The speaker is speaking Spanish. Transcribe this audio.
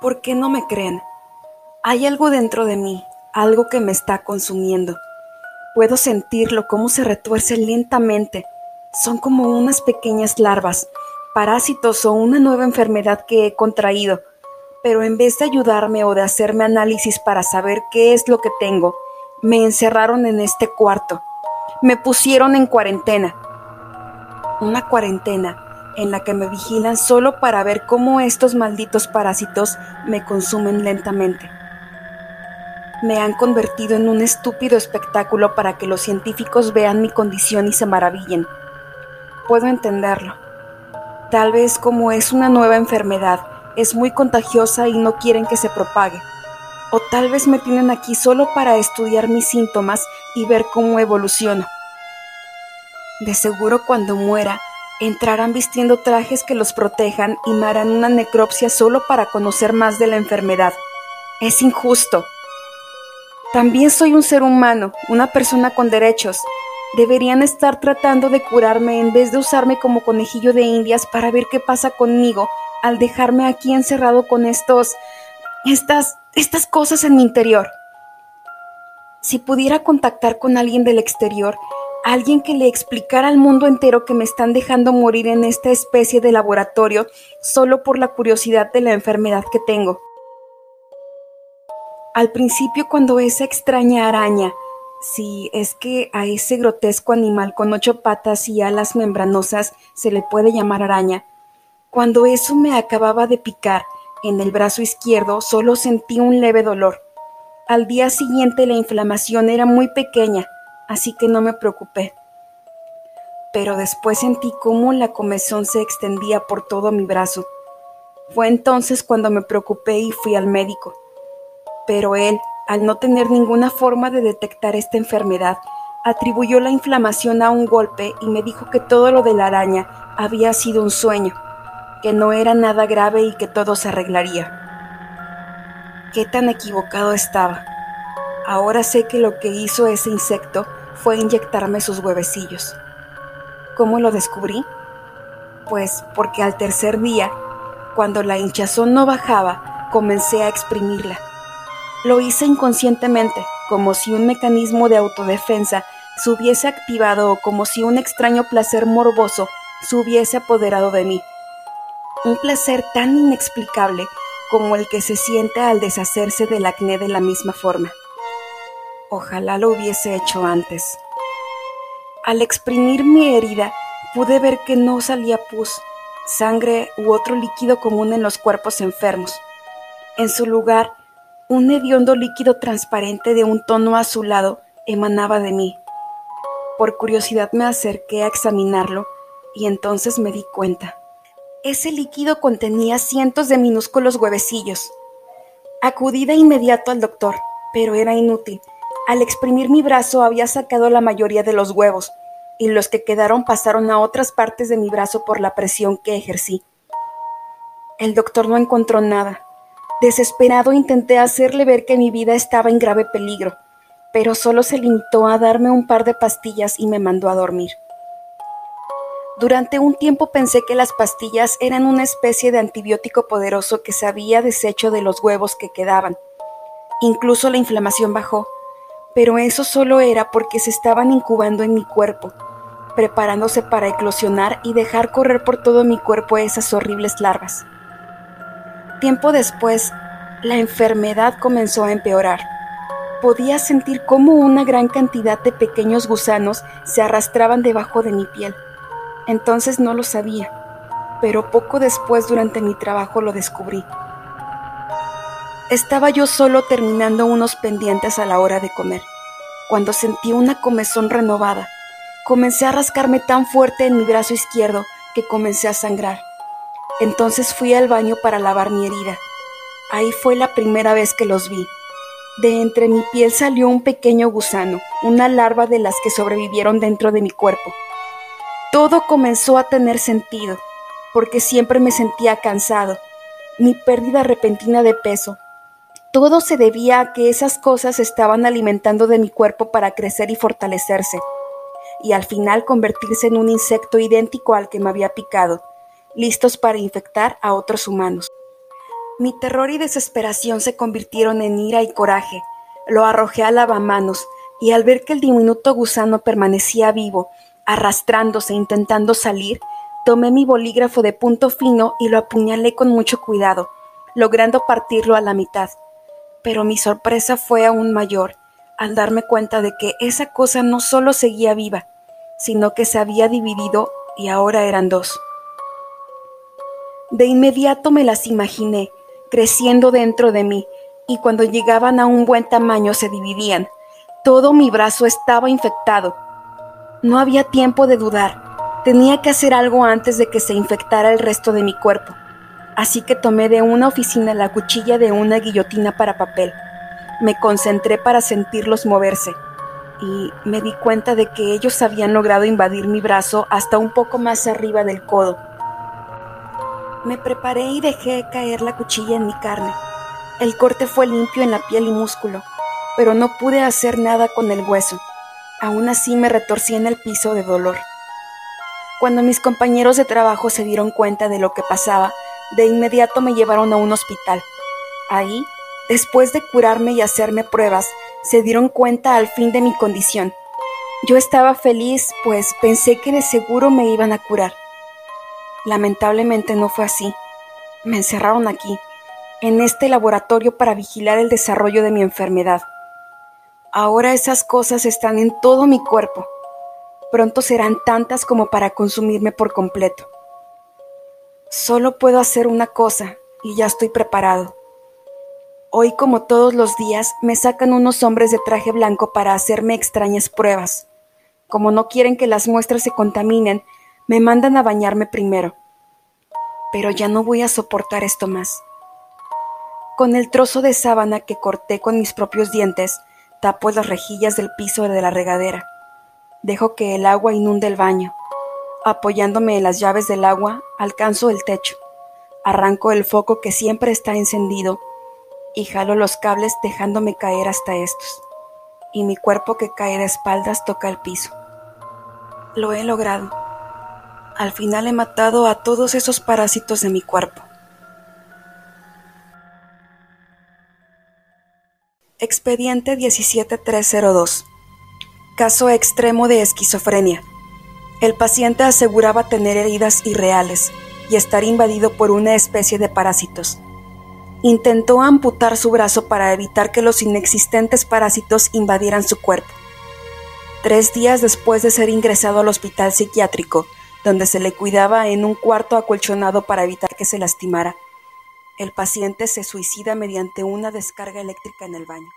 ¿Por qué no me creen? Hay algo dentro de mí, algo que me está consumiendo. Puedo sentirlo, cómo se retuerce lentamente. Son como unas pequeñas larvas, parásitos o una nueva enfermedad que he contraído. Pero en vez de ayudarme o de hacerme análisis para saber qué es lo que tengo, me encerraron en este cuarto. Me pusieron en cuarentena. Una cuarentena en la que me vigilan solo para ver cómo estos malditos parásitos me consumen lentamente. Me han convertido en un estúpido espectáculo para que los científicos vean mi condición y se maravillen. Puedo entenderlo. Tal vez como es una nueva enfermedad, es muy contagiosa y no quieren que se propague. O tal vez me tienen aquí solo para estudiar mis síntomas y ver cómo evoluciono. De seguro cuando muera, entrarán vistiendo trajes que los protejan y harán una necropsia solo para conocer más de la enfermedad. Es injusto. También soy un ser humano, una persona con derechos. Deberían estar tratando de curarme en vez de usarme como conejillo de indias para ver qué pasa conmigo al dejarme aquí encerrado con estos... estas... estas cosas en mi interior. Si pudiera contactar con alguien del exterior, alguien que le explicara al mundo entero que me están dejando morir en esta especie de laboratorio solo por la curiosidad de la enfermedad que tengo. Al principio cuando esa extraña araña, si es que a ese grotesco animal con ocho patas y alas membranosas se le puede llamar araña, cuando eso me acababa de picar en el brazo izquierdo solo sentí un leve dolor. Al día siguiente la inflamación era muy pequeña, así que no me preocupé. Pero después sentí cómo la comezón se extendía por todo mi brazo. Fue entonces cuando me preocupé y fui al médico. Pero él, al no tener ninguna forma de detectar esta enfermedad, atribuyó la inflamación a un golpe y me dijo que todo lo de la araña había sido un sueño, que no era nada grave y que todo se arreglaría. Qué tan equivocado estaba. Ahora sé que lo que hizo ese insecto fue inyectarme sus huevecillos. ¿Cómo lo descubrí? Pues porque al tercer día, cuando la hinchazón no bajaba, comencé a exprimirla. Lo hice inconscientemente, como si un mecanismo de autodefensa se hubiese activado o como si un extraño placer morboso se hubiese apoderado de mí. Un placer tan inexplicable como el que se siente al deshacerse del acné de la misma forma. Ojalá lo hubiese hecho antes. Al exprimir mi herida, pude ver que no salía pus, sangre u otro líquido común en los cuerpos enfermos. En su lugar, un hediondo líquido transparente de un tono azulado emanaba de mí. Por curiosidad me acerqué a examinarlo y entonces me di cuenta. Ese líquido contenía cientos de minúsculos huevecillos. Acudí de inmediato al doctor, pero era inútil. Al exprimir mi brazo había sacado la mayoría de los huevos, y los que quedaron pasaron a otras partes de mi brazo por la presión que ejercí. El doctor no encontró nada. Desesperado intenté hacerle ver que mi vida estaba en grave peligro, pero solo se limitó a darme un par de pastillas y me mandó a dormir. Durante un tiempo pensé que las pastillas eran una especie de antibiótico poderoso que se había deshecho de los huevos que quedaban. Incluso la inflamación bajó, pero eso solo era porque se estaban incubando en mi cuerpo, preparándose para eclosionar y dejar correr por todo mi cuerpo esas horribles larvas. Tiempo después, la enfermedad comenzó a empeorar. Podía sentir cómo una gran cantidad de pequeños gusanos se arrastraban debajo de mi piel. Entonces no lo sabía, pero poco después durante mi trabajo lo descubrí. Estaba yo solo terminando unos pendientes a la hora de comer, cuando sentí una comezón renovada. Comencé a rascarme tan fuerte en mi brazo izquierdo que comencé a sangrar. Entonces fui al baño para lavar mi herida. Ahí fue la primera vez que los vi. De entre mi piel salió un pequeño gusano, una larva de las que sobrevivieron dentro de mi cuerpo. Todo comenzó a tener sentido, porque siempre me sentía cansado. Mi pérdida repentina de peso, todo se debía a que esas cosas estaban alimentando de mi cuerpo para crecer y fortalecerse, y al final convertirse en un insecto idéntico al que me había picado, listos para infectar a otros humanos. Mi terror y desesperación se convirtieron en ira y coraje. Lo arrojé al lavamanos, y al ver que el diminuto gusano permanecía vivo, arrastrándose, intentando salir, tomé mi bolígrafo de punto fino y lo apuñalé con mucho cuidado, logrando partirlo a la mitad. Pero mi sorpresa fue aún mayor al darme cuenta de que esa cosa no solo seguía viva, sino que se había dividido y ahora eran dos. De inmediato me las imaginé, creciendo dentro de mí, y cuando llegaban a un buen tamaño se dividían. Todo mi brazo estaba infectado. No había tiempo de dudar. Tenía que hacer algo antes de que se infectara el resto de mi cuerpo. Así que tomé de una oficina la cuchilla de una guillotina para papel. Me concentré para sentirlos moverse y me di cuenta de que ellos habían logrado invadir mi brazo hasta un poco más arriba del codo. Me preparé y dejé caer la cuchilla en mi carne. El corte fue limpio en la piel y músculo, pero no pude hacer nada con el hueso. Aún así me retorcí en el piso de dolor. Cuando mis compañeros de trabajo se dieron cuenta de lo que pasaba, de inmediato me llevaron a un hospital. Ahí, después de curarme y hacerme pruebas, se dieron cuenta al fin de mi condición. Yo estaba feliz, pues pensé que de seguro me iban a curar. Lamentablemente no fue así. Me encerraron aquí, en este laboratorio para vigilar el desarrollo de mi enfermedad. Ahora esas cosas están en todo mi cuerpo. Pronto serán tantas como para consumirme por completo. Solo puedo hacer una cosa y ya estoy preparado. Hoy, como todos los días, me sacan unos hombres de traje blanco para hacerme extrañas pruebas. Como no quieren que las muestras se contaminen, me mandan a bañarme primero. Pero ya no voy a soportar esto más. Con el trozo de sábana que corté con mis propios dientes, tapo las rejillas del piso de la regadera. Dejo que el agua inunde el baño. Apoyándome en las llaves del agua, alcanzo el techo. Arranco el foco que siempre está encendido y jalo los cables dejándome caer hasta estos, y mi cuerpo que cae de espaldas toca el piso. Lo he logrado. Al final he matado a todos esos parásitos de mi cuerpo. Expediente 17302. Caso extremo de esquizofrenia. El paciente aseguraba tener heridas irreales y estar invadido por una especie de parásitos intentó amputar su brazo para evitar que los inexistentes parásitos invadieran su cuerpo. Tres días después de ser ingresado al hospital psiquiátrico, donde se le cuidaba en un cuarto acolchonado para evitar que se lastimara, el paciente se suicida mediante una descarga eléctrica en el baño.